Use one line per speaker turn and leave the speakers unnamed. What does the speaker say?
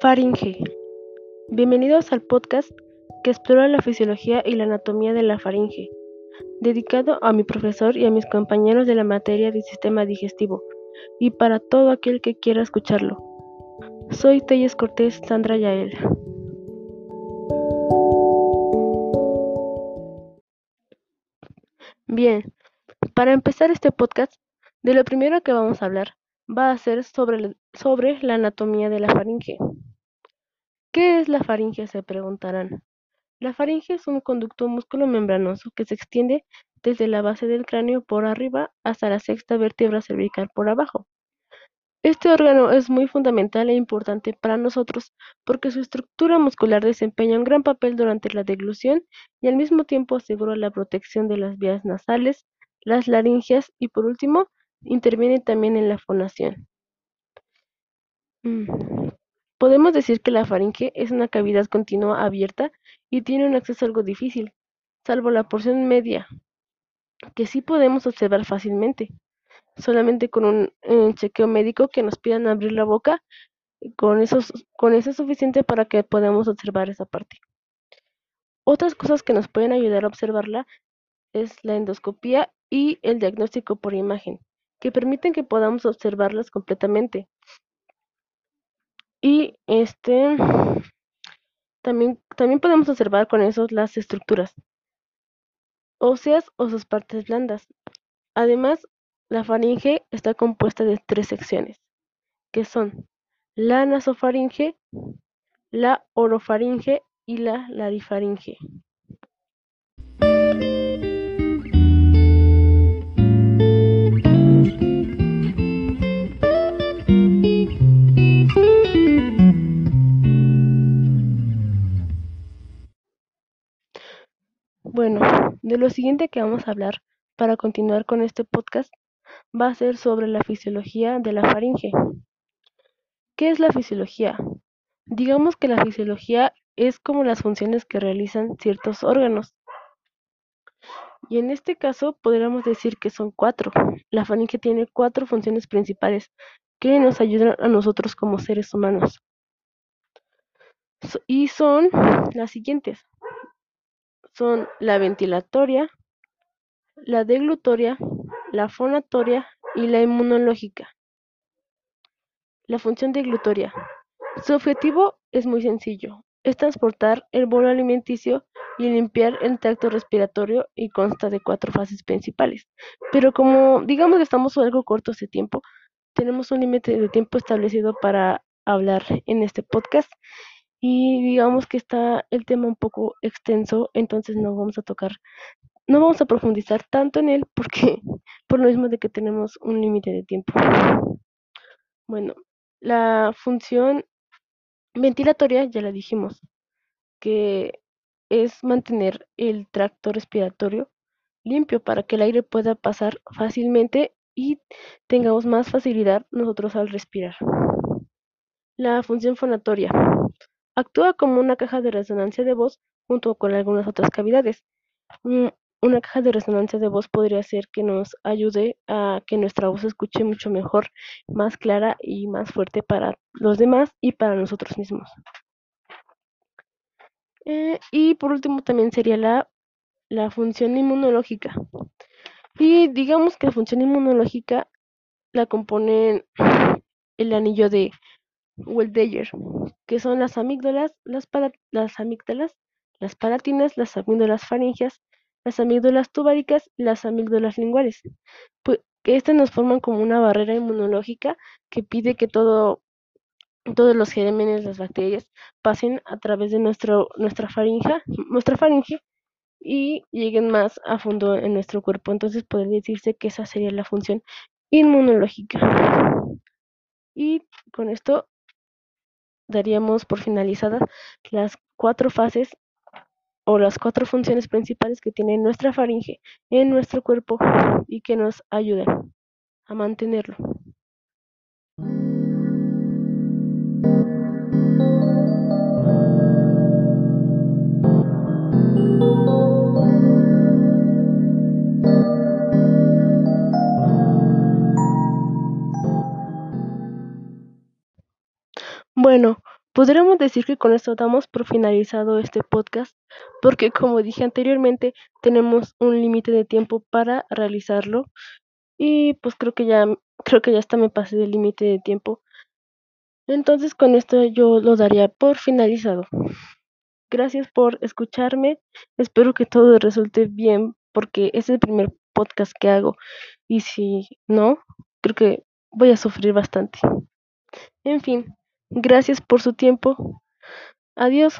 Faringe. Bienvenidos al podcast que explora la fisiología y la anatomía de la faringe, dedicado a mi profesor y a mis compañeros de la materia del sistema digestivo, y para todo aquel que quiera escucharlo. Soy Telles Cortés Sandra Yael. Bien, para empezar este podcast, de lo primero que vamos a hablar va a ser sobre, sobre la anatomía de la faringe. ¿Qué es la faringe? se preguntarán. La faringe es un conducto músculo-membranoso que se extiende desde la base del cráneo por arriba hasta la sexta vértebra cervical por abajo. Este órgano es muy fundamental e importante para nosotros porque su estructura muscular desempeña un gran papel durante la deglución y al mismo tiempo asegura la protección de las vías nasales, las laringeas y por último interviene también en la fonación. Mm. Podemos decir que la faringe es una cavidad continua abierta y tiene un acceso algo difícil, salvo la porción media, que sí podemos observar fácilmente, solamente con un eh, chequeo médico que nos pidan abrir la boca, con eso, con eso es suficiente para que podamos observar esa parte. Otras cosas que nos pueden ayudar a observarla es la endoscopía y el diagnóstico por imagen, que permiten que podamos observarlas completamente. Y este también, también podemos observar con eso las estructuras óseas o sus partes blandas. Además, la faringe está compuesta de tres secciones, que son la nasofaringe, la orofaringe y la larifaringe. Bueno, de lo siguiente que vamos a hablar para continuar con este podcast va a ser sobre la fisiología de la faringe. ¿Qué es la fisiología? Digamos que la fisiología es como las funciones que realizan ciertos órganos. Y en este caso podríamos decir que son cuatro. La faringe tiene cuatro funciones principales que nos ayudan a nosotros como seres humanos. Y son las siguientes son la ventilatoria, la deglutoria, la fonatoria y la inmunológica. La función deglutoria. Su objetivo es muy sencillo, es transportar el bolo alimenticio y limpiar el tracto respiratorio y consta de cuatro fases principales. Pero como digamos que estamos algo cortos de tiempo, tenemos un límite de tiempo establecido para hablar en este podcast y digamos que está el tema un poco extenso, entonces no vamos a tocar, no vamos a profundizar tanto en él porque por lo mismo de que tenemos un límite de tiempo. Bueno, la función ventilatoria ya la dijimos, que es mantener el tracto respiratorio limpio para que el aire pueda pasar fácilmente y tengamos más facilidad nosotros al respirar. La función fonatoria Actúa como una caja de resonancia de voz junto con algunas otras cavidades. Mm, una caja de resonancia de voz podría ser que nos ayude a que nuestra voz se escuche mucho mejor, más clara y más fuerte para los demás y para nosotros mismos. Eh, y por último también sería la, la función inmunológica. Y digamos que la función inmunológica la componen el anillo de Weldeyer, que son las amígdalas, las, las amígdalas, las palatinas, las amígdalas faringeas, las amígdalas tubáricas y las amígdalas linguales. Pues, que estas nos forman como una barrera inmunológica que pide que todo, todos los gérmenes, las bacterias, pasen a través de nuestro, nuestra faringe, nuestra faringe y lleguen más a fondo en nuestro cuerpo. Entonces podría decirse que esa sería la función inmunológica. Y con esto daríamos por finalizadas las cuatro fases o las cuatro funciones principales que tiene nuestra faringe en nuestro cuerpo y que nos ayudan a mantenerlo. Bueno, podríamos decir que con esto damos por finalizado este podcast, porque como dije anteriormente, tenemos un límite de tiempo para realizarlo y pues creo que ya creo que ya hasta me pasé del límite de tiempo. Entonces con esto yo lo daría por finalizado. Gracias por escucharme. Espero que todo resulte bien porque es el primer podcast que hago y si no, creo que voy a sufrir bastante. En fin, gracias por su tiempo. Adiós.